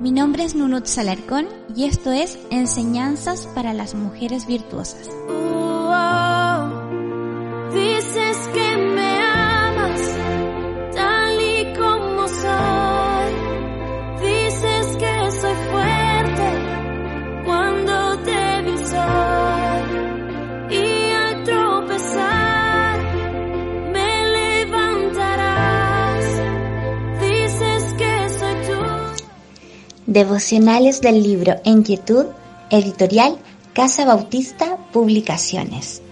Mi nombre es Nunut Salarcón y esto es Enseñanzas para las Mujeres Virtuosas. dices que Devocionales del libro En Quietud, editorial Casa Bautista Publicaciones.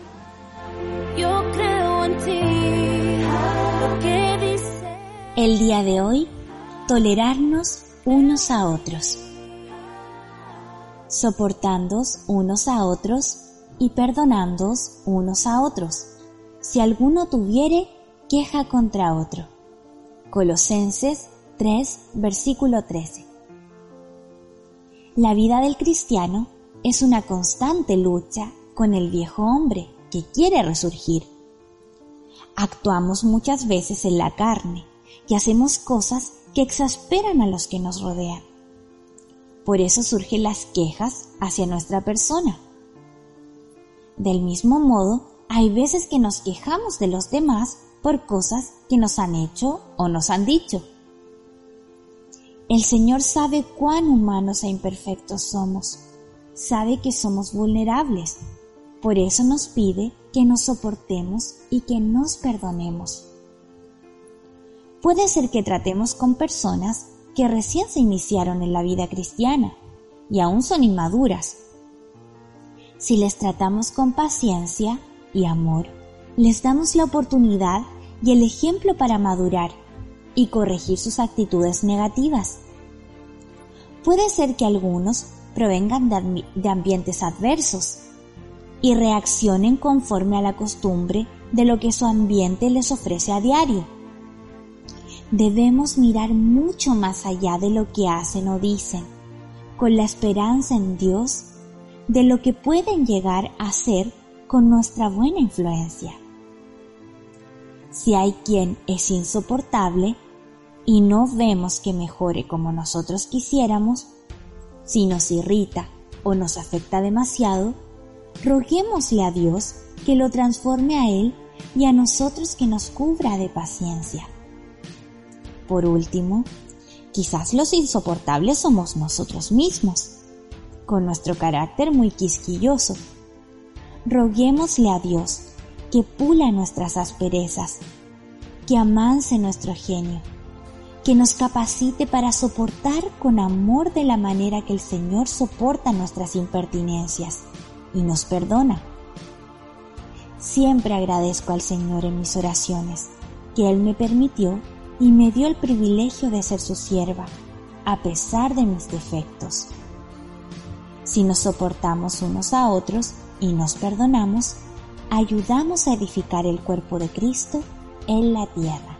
Yo creo en ti. Lo que. El día de hoy, tolerarnos unos a otros. Soportándoos unos a otros y perdonándoos unos a otros, si alguno tuviere queja contra otro. Colosenses 3, versículo 13. La vida del cristiano es una constante lucha con el viejo hombre que quiere resurgir. Actuamos muchas veces en la carne y hacemos cosas que exasperan a los que nos rodean. Por eso surgen las quejas hacia nuestra persona. Del mismo modo, hay veces que nos quejamos de los demás por cosas que nos han hecho o nos han dicho. El Señor sabe cuán humanos e imperfectos somos. Sabe que somos vulnerables. Por eso nos pide que nos soportemos y que nos perdonemos. Puede ser que tratemos con personas que recién se iniciaron en la vida cristiana y aún son inmaduras. Si les tratamos con paciencia y amor, les damos la oportunidad y el ejemplo para madurar y corregir sus actitudes negativas. Puede ser que algunos provengan de, de ambientes adversos y reaccionen conforme a la costumbre de lo que su ambiente les ofrece a diario. Debemos mirar mucho más allá de lo que hacen o dicen, con la esperanza en Dios de lo que pueden llegar a ser con nuestra buena influencia. Si hay quien es insoportable y no vemos que mejore como nosotros quisiéramos, si nos irrita o nos afecta demasiado, roguémosle a Dios que lo transforme a Él y a nosotros que nos cubra de paciencia. Por último, quizás los insoportables somos nosotros mismos, con nuestro carácter muy quisquilloso. Roguémosle a Dios que pula nuestras asperezas, que amanse nuestro genio, que nos capacite para soportar con amor de la manera que el Señor soporta nuestras impertinencias y nos perdona. Siempre agradezco al Señor en mis oraciones que Él me permitió y me dio el privilegio de ser su sierva, a pesar de mis defectos. Si nos soportamos unos a otros y nos perdonamos, ayudamos a edificar el cuerpo de Cristo en la tierra.